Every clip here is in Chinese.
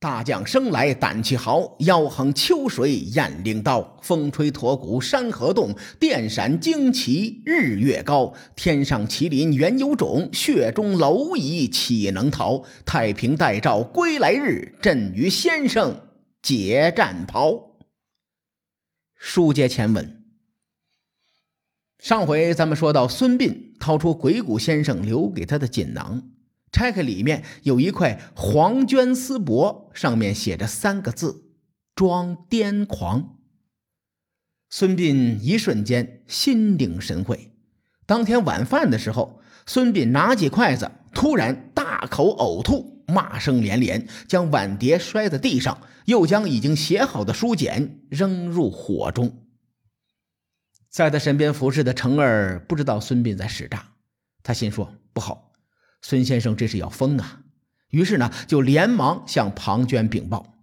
大将生来胆气豪，腰横秋水雁翎刀。风吹驼骨山河动，电闪旌旗日月高。天上麒麟原有种，血中蝼蚁岂能逃？太平待诏归来日，朕与先生解战袍。书接前文，上回咱们说到，孙膑掏出鬼谷先生留给他的锦囊。拆开里面有一块黄绢丝帛，上面写着三个字：“装癫狂。”孙膑一瞬间心领神会。当天晚饭的时候，孙膑拿起筷子，突然大口呕吐，骂声连连，将碗碟摔在地上，又将已经写好的书简扔入火中。在他身边服侍的程儿不知道孙膑在使诈，他心说不好。孙先生这是要疯啊！于是呢，就连忙向庞涓禀报。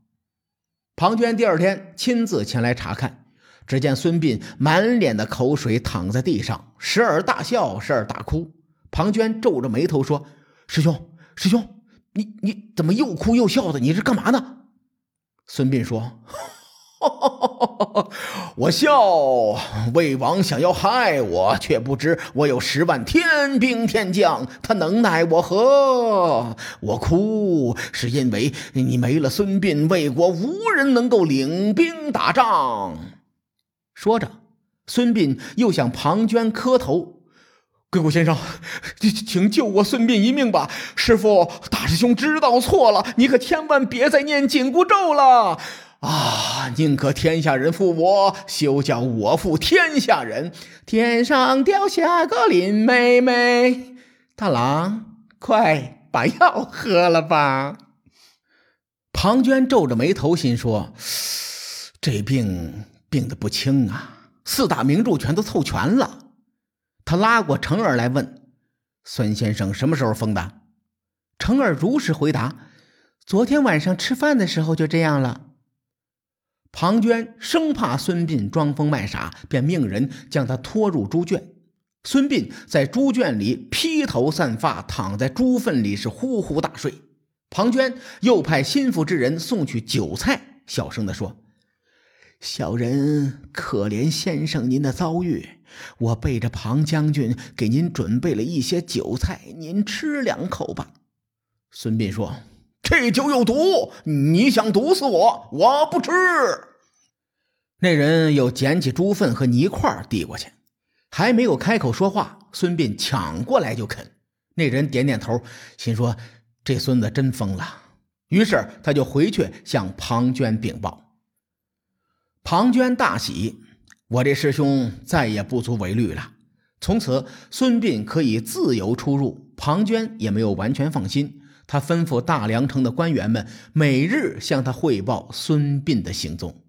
庞涓第二天亲自前来查看，只见孙膑满脸的口水躺在地上，时而大笑，时而大哭。庞涓皱着眉头说：“师兄，师兄，你你怎么又哭又笑的？你是干嘛呢？”孙膑说。我笑，魏王想要害我，却不知我有十万天兵天将，他能奈我何？我哭，是因为你没了孙膑，魏国无人能够领兵打仗。说着，孙膑又向庞涓磕头：“鬼谷先生，请救我孙膑一命吧！师傅，大师兄知道错了，你可千万别再念紧箍咒了。”啊！宁可天下人负我，休叫我负天下人。天上掉下个林妹妹，大郎，快把药喝了吧。庞涓皱着眉头，心说：这病病得不轻啊！四大名著全都凑全了。他拉过程儿来问：“孙先生什么时候疯的？”程儿如实回答：“昨天晚上吃饭的时候就这样了。”庞涓生怕孙膑装疯卖傻，便命人将他拖入猪圈。孙膑在猪圈里披头散发，躺在猪粪里是呼呼大睡。庞涓又派心腹之人送去酒菜，小声地说：“小人可怜先生您的遭遇，我背着庞将军给您准备了一些酒菜，您吃两口吧。”孙膑说。这酒有毒，你想毒死我？我不吃。那人又捡起猪粪和泥块递过去，还没有开口说话，孙膑抢过来就啃。那人点点头，心说这孙子真疯了。于是他就回去向庞涓禀报。庞涓大喜，我这师兄再也不足为虑了。从此，孙膑可以自由出入，庞涓也没有完全放心。他吩咐大梁城的官员们每日向他汇报孙膑的行踪。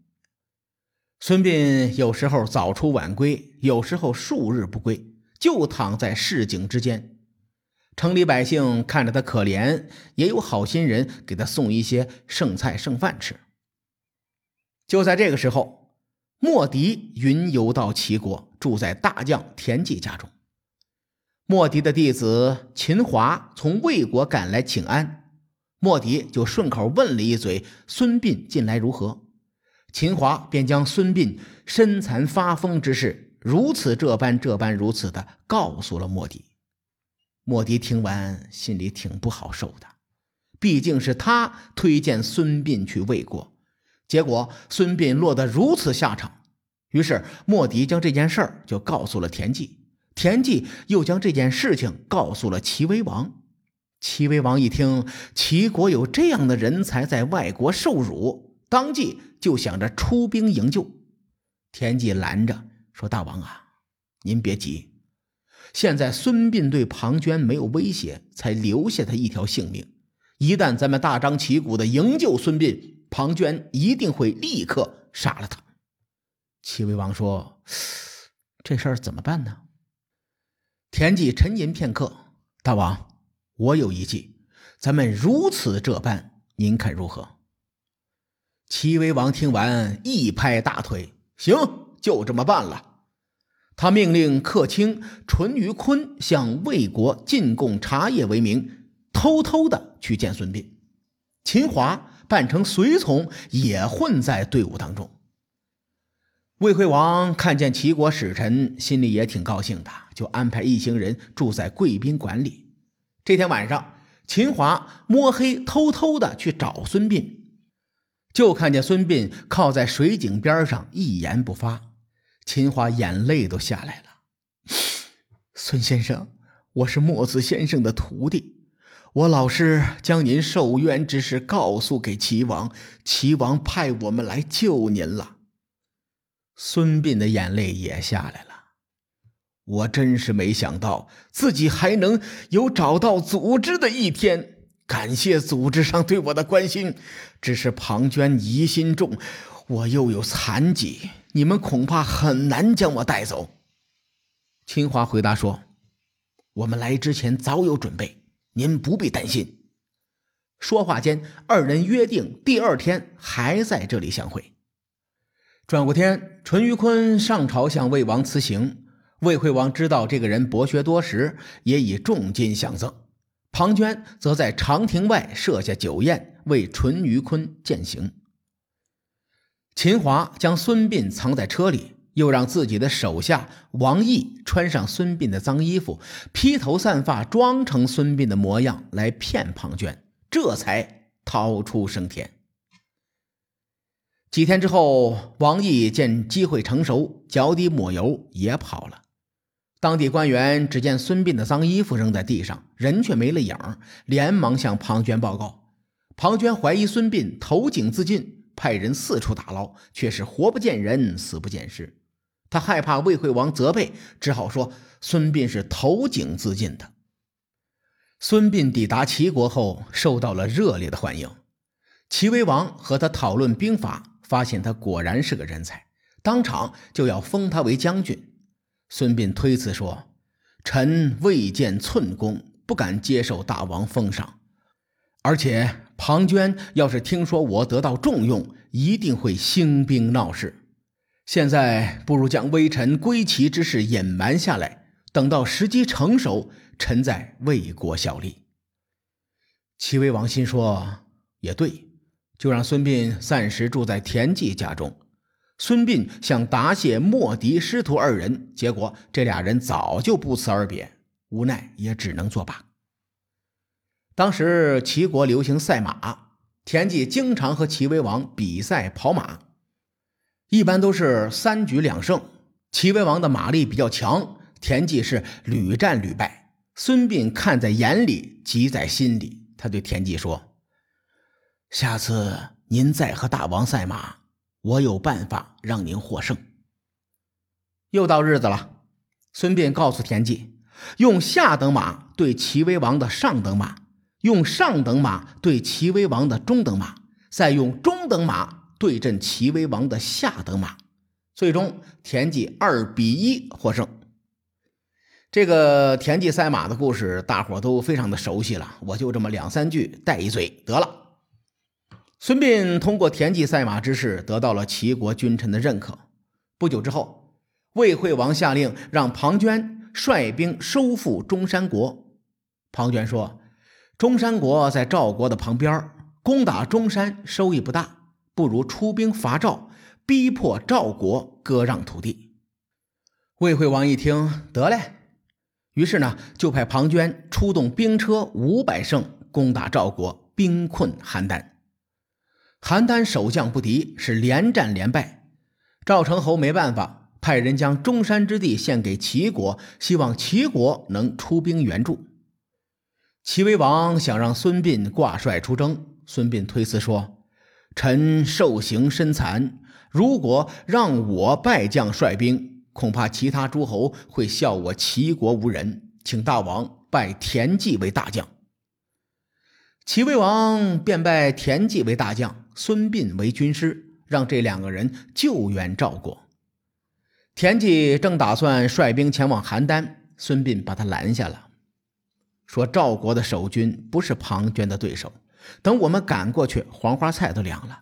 孙膑有时候早出晚归，有时候数日不归，就躺在市井之间。城里百姓看着他可怜，也有好心人给他送一些剩菜剩饭吃。就在这个时候，莫迪云游到齐国，住在大将田忌家中。莫迪的弟子秦华从魏国赶来请安，莫迪就顺口问了一嘴：“孙膑近来如何？”秦华便将孙膑身残发疯之事，如此这般这般如此的告诉了莫迪。莫迪听完，心里挺不好受的，毕竟是他推荐孙膑去魏国，结果孙膑落得如此下场。于是莫迪将这件事儿就告诉了田忌。田忌又将这件事情告诉了齐威王。齐威王一听齐国有这样的人才在外国受辱，当即就想着出兵营救。田忌拦着说：“大王啊，您别急，现在孙膑对庞涓没有威胁，才留下他一条性命。一旦咱们大张旗鼓的营救孙膑，庞涓一定会立刻杀了他。”齐威王说：“这事儿怎么办呢？”田忌沉吟片刻，大王，我有一计，咱们如此这般，您看如何？齐威王听完，一拍大腿，行，就这么办了。他命令客卿淳于髡向魏国进贡茶叶为名，偷偷的去见孙膑。秦华扮成随从，也混在队伍当中。魏惠王看见齐国使臣，心里也挺高兴的，就安排一行人住在贵宾馆里。这天晚上，秦华摸黑偷偷的去找孙膑，就看见孙膑靠在水井边上，一言不发。秦华眼泪都下来了。孙先生，我是墨子先生的徒弟。我老师将您受冤之事告诉给齐王，齐王派我们来救您了。孙膑的眼泪也下来了。我真是没想到自己还能有找到组织的一天。感谢组织上对我的关心，只是庞涓疑心重，我又有残疾，你们恐怕很难将我带走。秦华回答说：“我们来之前早有准备。”您不必担心。说话间，二人约定第二天还在这里相会。转过天，淳于髡上朝向魏王辞行。魏惠王知道这个人博学多识，也以重金相赠。庞涓则在长亭外设下酒宴，为淳于髡饯行。秦华将孙膑藏在车里。又让自己的手下王毅穿上孙膑的脏衣服，披头散发，装成孙膑的模样来骗庞涓，这才逃出升天。几天之后，王毅见机会成熟，脚底抹油也跑了。当地官员只见孙膑的脏衣服扔在地上，人却没了影连忙向庞涓报告。庞涓怀疑孙膑投井自尽，派人四处打捞，却是活不见人，死不见尸。他害怕魏惠王责备，只好说孙膑是投井自尽的。孙膑抵达齐国后，受到了热烈的欢迎。齐威王和他讨论兵法，发现他果然是个人才，当场就要封他为将军。孙膑推辞说：“臣未见寸功，不敢接受大王封赏。而且庞涓要是听说我得到重用，一定会兴兵闹事。”现在不如将微臣归齐之事隐瞒下来，等到时机成熟，臣在为国效力。齐威王心说也对，就让孙膑暂时住在田忌家中。孙膑想答谢莫迪师徒二人，结果这俩人早就不辞而别，无奈也只能作罢。当时齐国流行赛马，田忌经常和齐威王比赛跑马。一般都是三局两胜，齐威王的马力比较强，田忌是屡战屡败。孙膑看在眼里，急在心里。他对田忌说：“下次您再和大王赛马，我有办法让您获胜。”又到日子了，孙膑告诉田忌，用下等马对齐威王的上等马，用上等马对齐威王的中等马，再用中等马。对阵齐威王的下等马，最终田忌二比一获胜。这个田忌赛马的故事，大伙都非常的熟悉了，我就这么两三句带一嘴得了。孙膑通过田忌赛马之事，得到了齐国君臣的认可。不久之后，魏惠王下令让庞涓率兵收复中山国。庞涓说：“中山国在赵国的旁边，攻打中山收益不大。”不如出兵伐赵，逼迫赵国割让土地。魏惠王一听，得嘞，于是呢，就派庞涓出动兵车五百乘攻打赵国，兵困邯郸。邯郸守将不敌，是连战连败。赵成侯没办法，派人将中山之地献给齐国，希望齐国能出兵援助。齐威王想让孙膑挂帅出征，孙膑推辞说。臣受刑身残，如果让我败将率兵，恐怕其他诸侯会笑我齐国无人。请大王拜田忌为大将。齐威王便拜田忌为大将，孙膑为军师，让这两个人救援赵国。田忌正打算率兵前往邯郸，孙膑把他拦下了，说：“赵国的守军不是庞涓的对手。”等我们赶过去，黄花菜都凉了。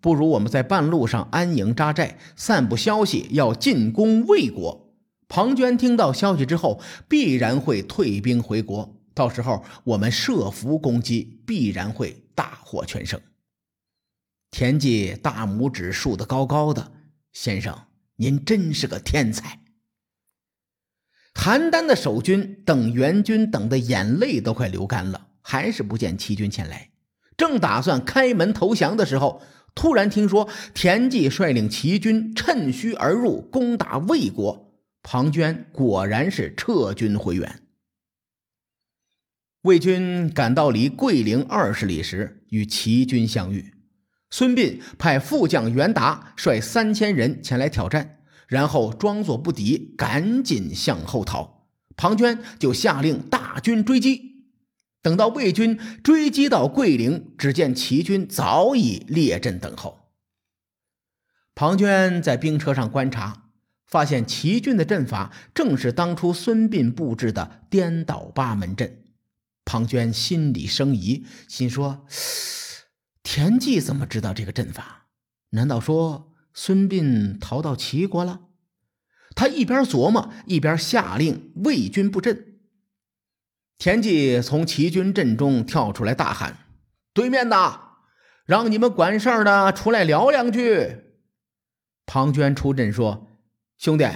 不如我们在半路上安营扎寨，散布消息，要进攻魏国。庞涓听到消息之后，必然会退兵回国。到时候我们设伏攻击，必然会大获全胜。田忌大拇指竖得高高的，先生，您真是个天才。邯郸的守军等援军等的眼泪都快流干了，还是不见齐军前来。正打算开门投降的时候，突然听说田忌率领齐军趁虚而入，攻打魏国。庞涓果然是撤军回援。魏军赶到离桂陵二十里时，与齐军相遇。孙膑派副将袁达率三千人前来挑战。然后装作不敌，赶紧向后逃。庞涓就下令大军追击。等到魏军追击到桂陵，只见齐军早已列阵等候。庞涓在兵车上观察，发现齐军的阵法正是当初孙膑布置的颠倒八门阵。庞涓心里生疑，心说：田忌怎么知道这个阵法？难道说？孙膑逃到齐国了，他一边琢磨，一边下令魏军布阵。田忌从齐军阵中跳出来，大喊：“对面的，让你们管事儿的出来聊两句。”庞涓出阵说：“兄弟，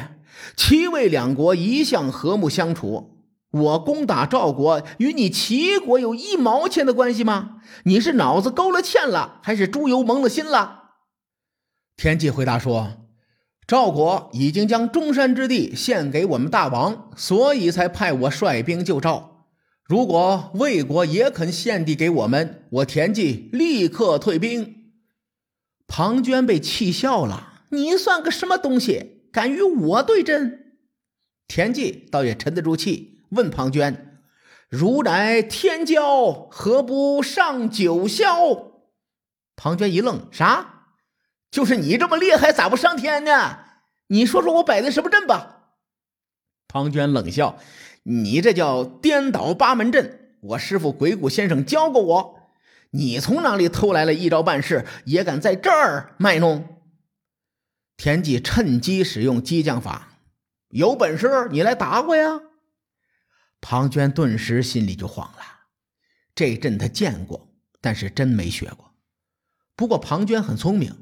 齐魏两国一向和睦相处，我攻打赵国与你齐国有一毛钱的关系吗？你是脑子勾了芡了，还是猪油蒙了心了？”田忌回答说：“赵国已经将中山之地献给我们大王，所以才派我率兵救赵。如果魏国也肯献地给我们，我田忌立刻退兵。”庞涓被气笑了：“你算个什么东西，敢与我对阵？”田忌倒也沉得住气，问庞涓：“如乃天骄，何不上九霄？”庞涓一愣：“啥？”就是你这么厉害，咋不上天呢？你说说我摆的什么阵吧？庞涓冷笑：“你这叫颠倒八门阵，我师傅鬼谷先生教过我。你从哪里偷来了一招半式，也敢在这儿卖弄？”田忌趁机使用激将法：“有本事你来打我呀！”庞涓顿时心里就慌了。这阵他见过，但是真没学过。不过庞涓很聪明。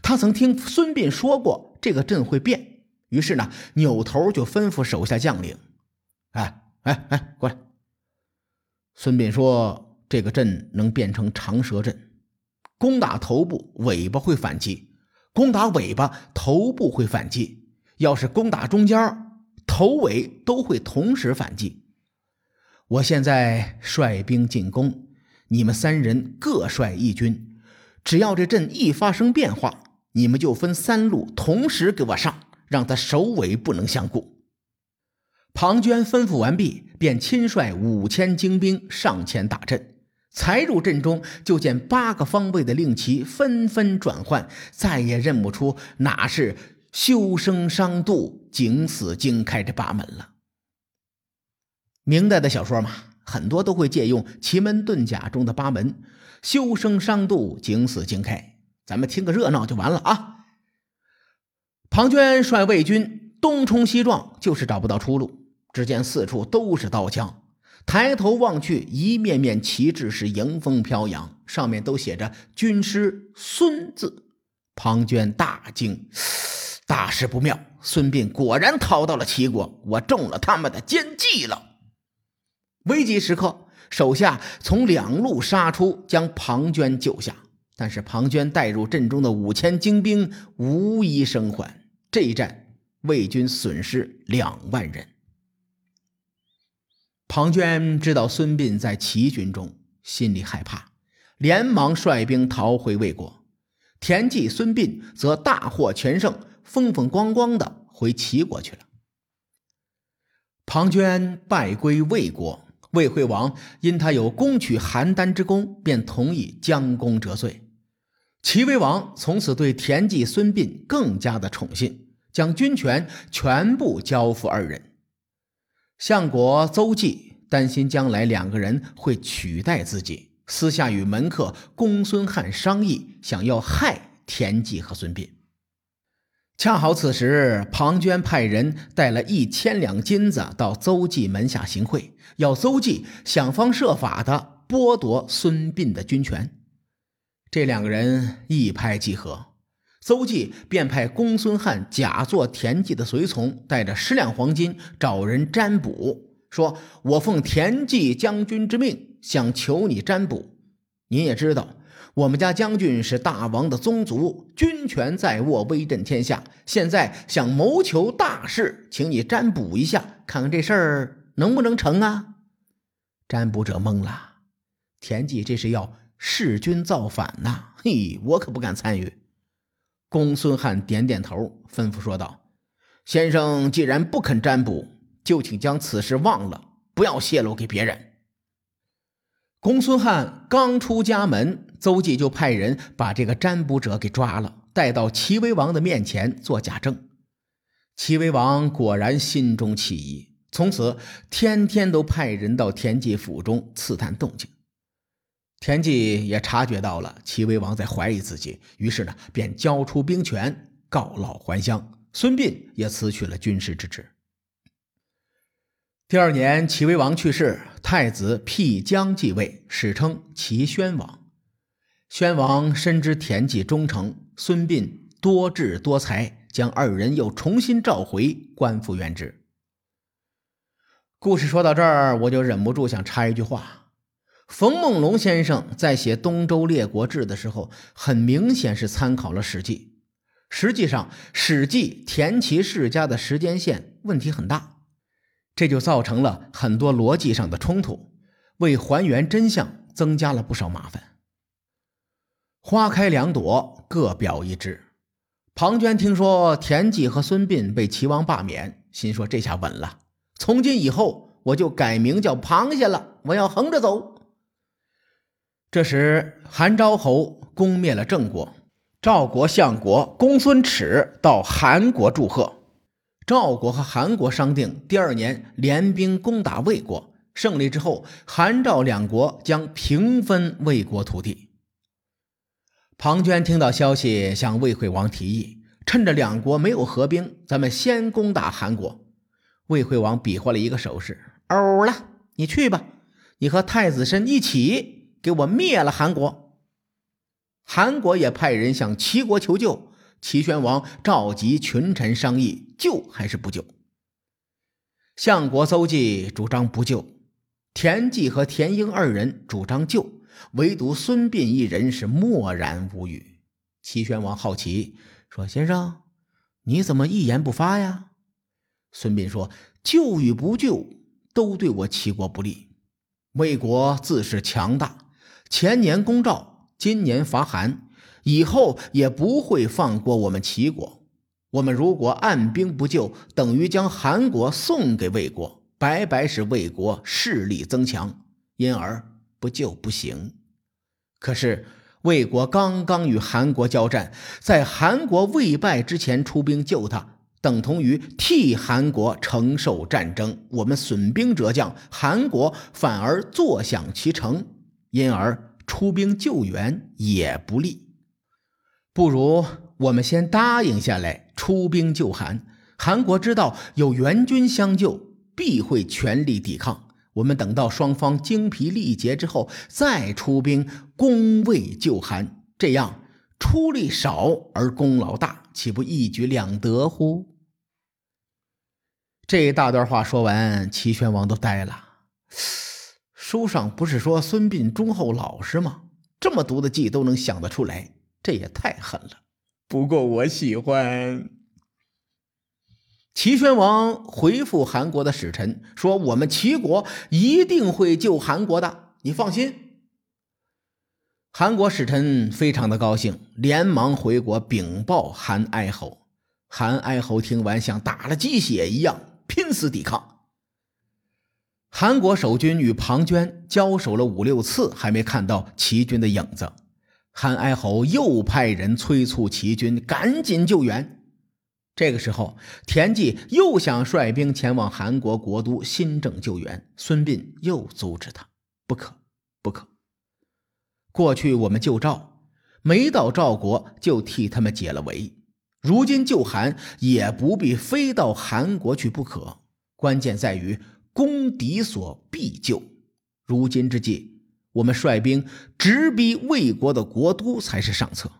他曾听孙膑说过这个阵会变，于是呢，扭头就吩咐手下将领：“哎哎哎，过来！”孙膑说：“这个阵能变成长蛇阵，攻打头部，尾巴会反击；攻打尾巴，头部会反击；要是攻打中间，头尾都会同时反击。我现在率兵进攻，你们三人各率一军。”只要这阵一发生变化，你们就分三路同时给我上，让他首尾不能相顾。庞涓吩咐完毕，便亲率五千精兵上前打阵。才入阵中，就见八个方位的令旗纷纷转换，再也认不出哪是修生伤度、景死经开这八门了。明代的小说嘛，很多都会借用奇门遁甲中的八门。修生伤度，景死经开。咱们听个热闹就完了啊！庞涓率魏军东冲西撞，就是找不到出路。只见四处都是刀枪，抬头望去，一面面旗帜是迎风飘扬，上面都写着“军师孙”字。庞涓大惊，大事不妙！孙膑果然逃到了齐国，我中了他们的奸计了。危急时刻。手下从两路杀出，将庞涓救下。但是庞涓带入阵中的五千精兵无一生还。这一战，魏军损失两万人。庞涓知道孙膑在齐军中，心里害怕，连忙率兵逃回魏国。田忌、孙膑则大获全胜，风风光光的回齐国去了。庞涓败归魏国。魏惠王因他有攻取邯郸之功，便同意将功折罪。齐威王从此对田忌、孙膑更加的宠信，将军权全部交付二人。相国邹忌担心将来两个人会取代自己，私下与门客公孙汉商议，想要害田忌和孙膑。恰好此时，庞涓派人带了一千两金子到邹忌门下行贿，要邹忌想方设法的剥夺孙膑的军权。这两个人一拍即合，邹忌便派公孙汉假作田忌的随从，带着十两黄金找人占卜，说：“我奉田忌将军之命，想求你占卜。您也知道。”我们家将军是大王的宗族，军权在握，威震天下。现在想谋求大事，请你占卜一下，看看这事儿能不能成啊？占卜者懵了，田忌这是要弑君造反呐！嘿，我可不敢参与。公孙瀚点点头，吩咐说道：“先生既然不肯占卜，就请将此事忘了，不要泄露给别人。”公孙瀚刚出家门，邹忌就派人把这个占卜者给抓了，带到齐威王的面前做假证。齐威王果然心中起疑，从此天天都派人到田忌府中刺探动静。田忌也察觉到了齐威王在怀疑自己，于是呢，便交出兵权，告老还乡。孙膑也辞去了军师之职。第二年，齐威王去世，太子辟疆继位，史称齐宣王。宣王深知田忌忠诚，孙膑多智多才，将二人又重新召回，官复原职。故事说到这儿，我就忍不住想插一句话：冯梦龙先生在写《东周列国志》的时候，很明显是参考了《史记》。实际上，《史记》田齐世家的时间线问题很大。这就造成了很多逻辑上的冲突，为还原真相增加了不少麻烦。花开两朵，各表一枝。庞涓听说田忌和孙膑被齐王罢免，心说这下稳了，从今以后我就改名叫螃蟹了，我要横着走。这时，韩昭侯攻灭了郑国，赵国相国公孙耻到韩国祝贺。赵国和韩国商定，第二年联兵攻打魏国，胜利之后，韩赵两国将平分魏国土地。庞涓听到消息，向魏惠王提议，趁着两国没有合兵，咱们先攻打韩国。魏惠王比划了一个手势，欧了，你去吧，你和太子申一起给我灭了韩国。韩国也派人向齐国求救。齐宣王召集群臣商议，救还是不救？相国邹忌主张不救，田忌和田婴二人主张救，唯独孙膑一人是默然无语。齐宣王好奇，说：“先生，你怎么一言不发呀？”孙膑说：“救与不救，都对我齐国不利。魏国自是强大，前年攻赵，今年伐韩。”以后也不会放过我们齐国。我们如果按兵不救，等于将韩国送给魏国，白白使魏国势力增强。因而不救不行。可是魏国刚刚与韩国交战，在韩国未败之前出兵救他，等同于替韩国承受战争。我们损兵折将，韩国反而坐享其成，因而出兵救援也不利。不如我们先答应下来，出兵救韩。韩国知道有援军相救，必会全力抵抗。我们等到双方精疲力竭之后，再出兵攻魏救韩，这样出力少而功劳大，岂不一举两得乎？这一大段话说完，齐宣王都呆了。书上不是说孙膑忠厚老实吗？这么毒的计都能想得出来。这也太狠了，不过我喜欢。齐宣王回复韩国的使臣说：“我们齐国一定会救韩国的，你放心。”韩国使臣非常的高兴，连忙回国禀报韩哀侯。韩哀侯听完，像打了鸡血一样，拼死抵抗。韩国守军与庞涓交手了五六次，还没看到齐军的影子。韩哀侯又派人催促齐军赶紧救援。这个时候，田忌又想率兵前往韩国国都新郑救援，孙膑又阻止他：“不可，不可！过去我们救赵，没到赵国就替他们解了围。如今救韩，也不必非到韩国去不可。关键在于攻敌所必救。如今之计，我们率兵直逼魏国的国都才是上策。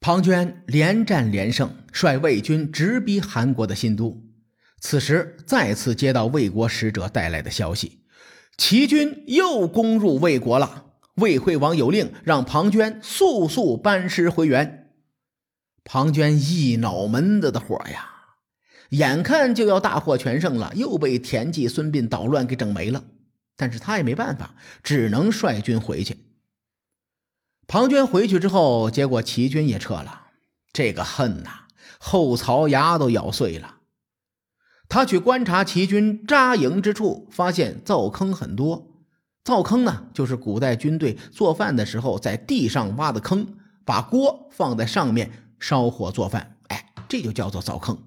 庞涓连战连胜，率魏军直逼韩国的新都。此时再次接到魏国使者带来的消息，齐军又攻入魏国了。魏惠王有令，让庞涓速速班师回援。庞涓一脑门子的火呀，眼看就要大获全胜了，又被田忌、孙膑捣乱给整没了。但是他也没办法，只能率军回去。庞涓回去之后，结果齐军也撤了。这个恨呐，后槽牙都咬碎了。他去观察齐军扎营之处，发现灶坑很多。灶坑呢，就是古代军队做饭的时候在地上挖的坑，把锅放在上面烧火做饭。哎，这就叫做灶坑。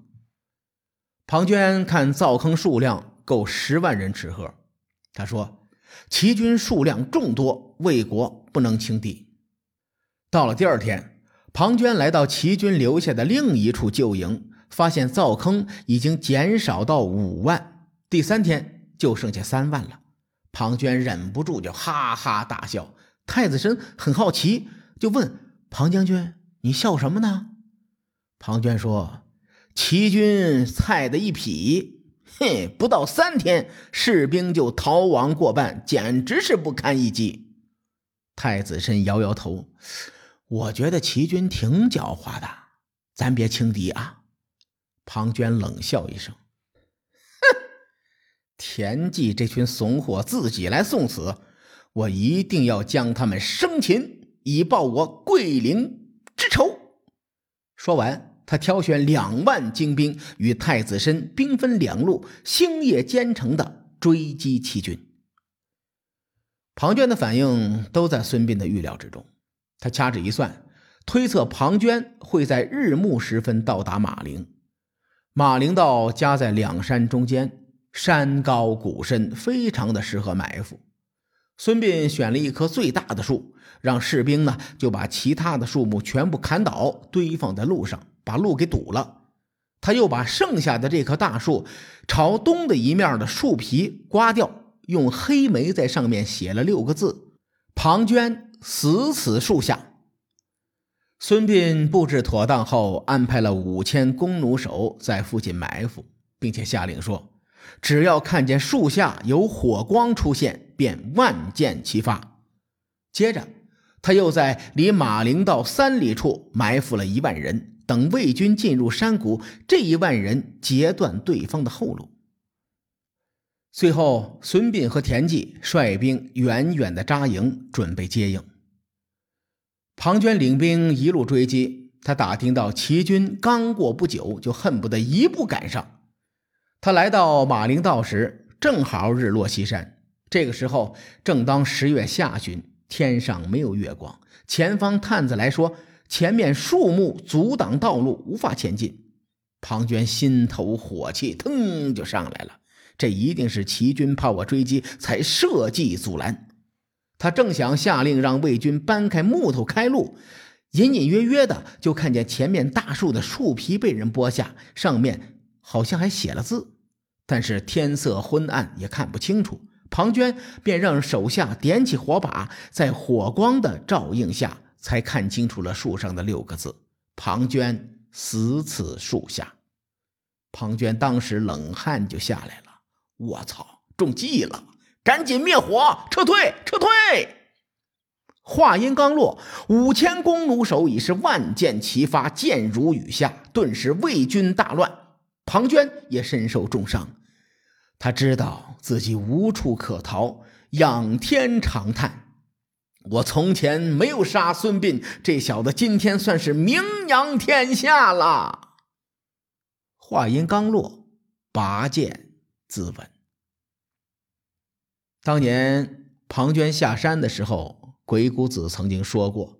庞涓看灶坑数量够十万人吃喝，他说：“齐军数量众多，魏国不能轻敌。”到了第二天，庞涓来到齐军留下的另一处旧营，发现灶坑已经减少到五万。第三天就剩下三万了，庞涓忍不住就哈哈大笑。太子申很好奇，就问庞将军：“你笑什么呢？”庞涓说：“齐军菜的一匹，嘿，不到三天，士兵就逃亡过半，简直是不堪一击。”太子申摇摇头。我觉得齐军挺狡猾的，咱别轻敌啊！庞涓冷笑一声：“哼，田忌这群怂货自己来送死，我一定要将他们生擒，以报我桂陵之仇。”说完，他挑选两万精兵，与太子申兵分两路，星夜兼程的追击齐军。庞涓的反应都在孙膑的预料之中。他掐指一算，推测庞涓会在日暮时分到达马陵。马陵道夹在两山中间，山高谷深，非常的适合埋伏。孙膑选了一棵最大的树，让士兵呢就把其他的树木全部砍倒，堆放在路上，把路给堵了。他又把剩下的这棵大树朝东的一面的树皮刮掉，用黑煤在上面写了六个字：“庞涓。”死此树下。孙膑布置妥当后，安排了五千弓弩手在附近埋伏，并且下令说：“只要看见树下有火光出现，便万箭齐发。”接着，他又在离马陵道三里处埋伏了一万人，等魏军进入山谷，这一万人截断对方的后路。最后，孙膑和田忌率兵远远的扎营，准备接应。庞涓领兵一路追击，他打听到齐军刚过不久，就恨不得一步赶上。他来到马陵道时，正好日落西山。这个时候正当十月下旬，天上没有月光。前方探子来说，前面树木阻挡道路，无法前进。庞涓心头火气腾就上来了，这一定是齐军怕我追击，才设计阻拦。他正想下令让魏军搬开木头开路，隐隐约约的就看见前面大树的树皮被人剥下，上面好像还写了字，但是天色昏暗，也看不清楚。庞涓便让手下点起火把，在火光的照映下，才看清楚了树上的六个字：“庞涓死此树下。”庞涓当时冷汗就下来了，我操，中计了！赶紧灭火，撤退，撤退！话音刚落，五千弓弩手已是万箭齐发，箭如雨下，顿时魏军大乱。庞涓也身受重伤，他知道自己无处可逃，仰天长叹：“我从前没有杀孙膑，这小子今天算是名扬天下了。”话音刚落，拔剑自刎。当年庞涓下山的时候，鬼谷子曾经说过：“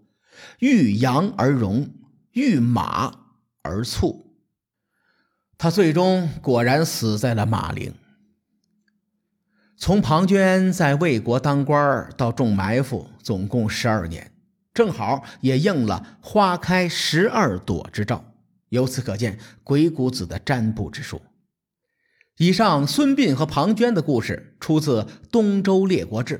遇羊而荣，遇马而促。”他最终果然死在了马陵。从庞涓在魏国当官到中埋伏，总共十二年，正好也应了“花开十二朵”之兆。由此可见，鬼谷子的占卜之术。以上孙膑和庞涓的故事出自《东周列国志》，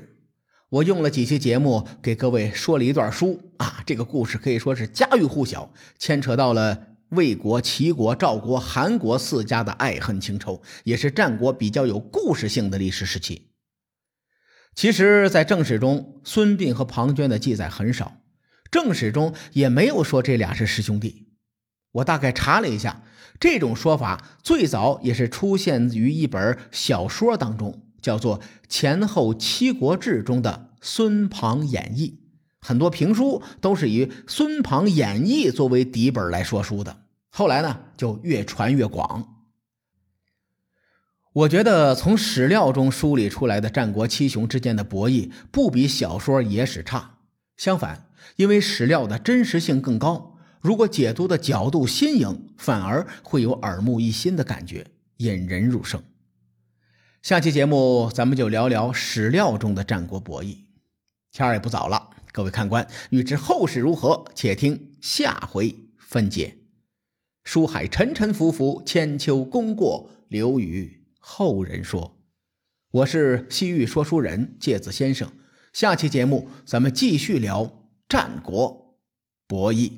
我用了几期节目给各位说了一段书啊，这个故事可以说是家喻户晓，牵扯到了魏国、齐国、赵国、韩国四家的爱恨情仇，也是战国比较有故事性的历史时期。其实，在正史中，孙膑和庞涓的记载很少，正史中也没有说这俩是师兄弟。我大概查了一下，这种说法最早也是出现于一本小说当中，叫做《前后七国志》中的《孙庞演义》。很多评书都是以《孙庞演义》作为底本来说书的。后来呢，就越传越广。我觉得从史料中梳理出来的战国七雄之间的博弈，不比小说野史差。相反，因为史料的真实性更高，如果解读的角度新颖，反而会有耳目一新的感觉，引人入胜。下期节目咱们就聊聊史料中的战国博弈。天儿也不早了，各位看官，欲知后事如何，且听下回分解。书海沉沉浮浮，千秋功过留与。后人说：“我是西域说书人介子先生。下期节目咱们继续聊战国博弈。”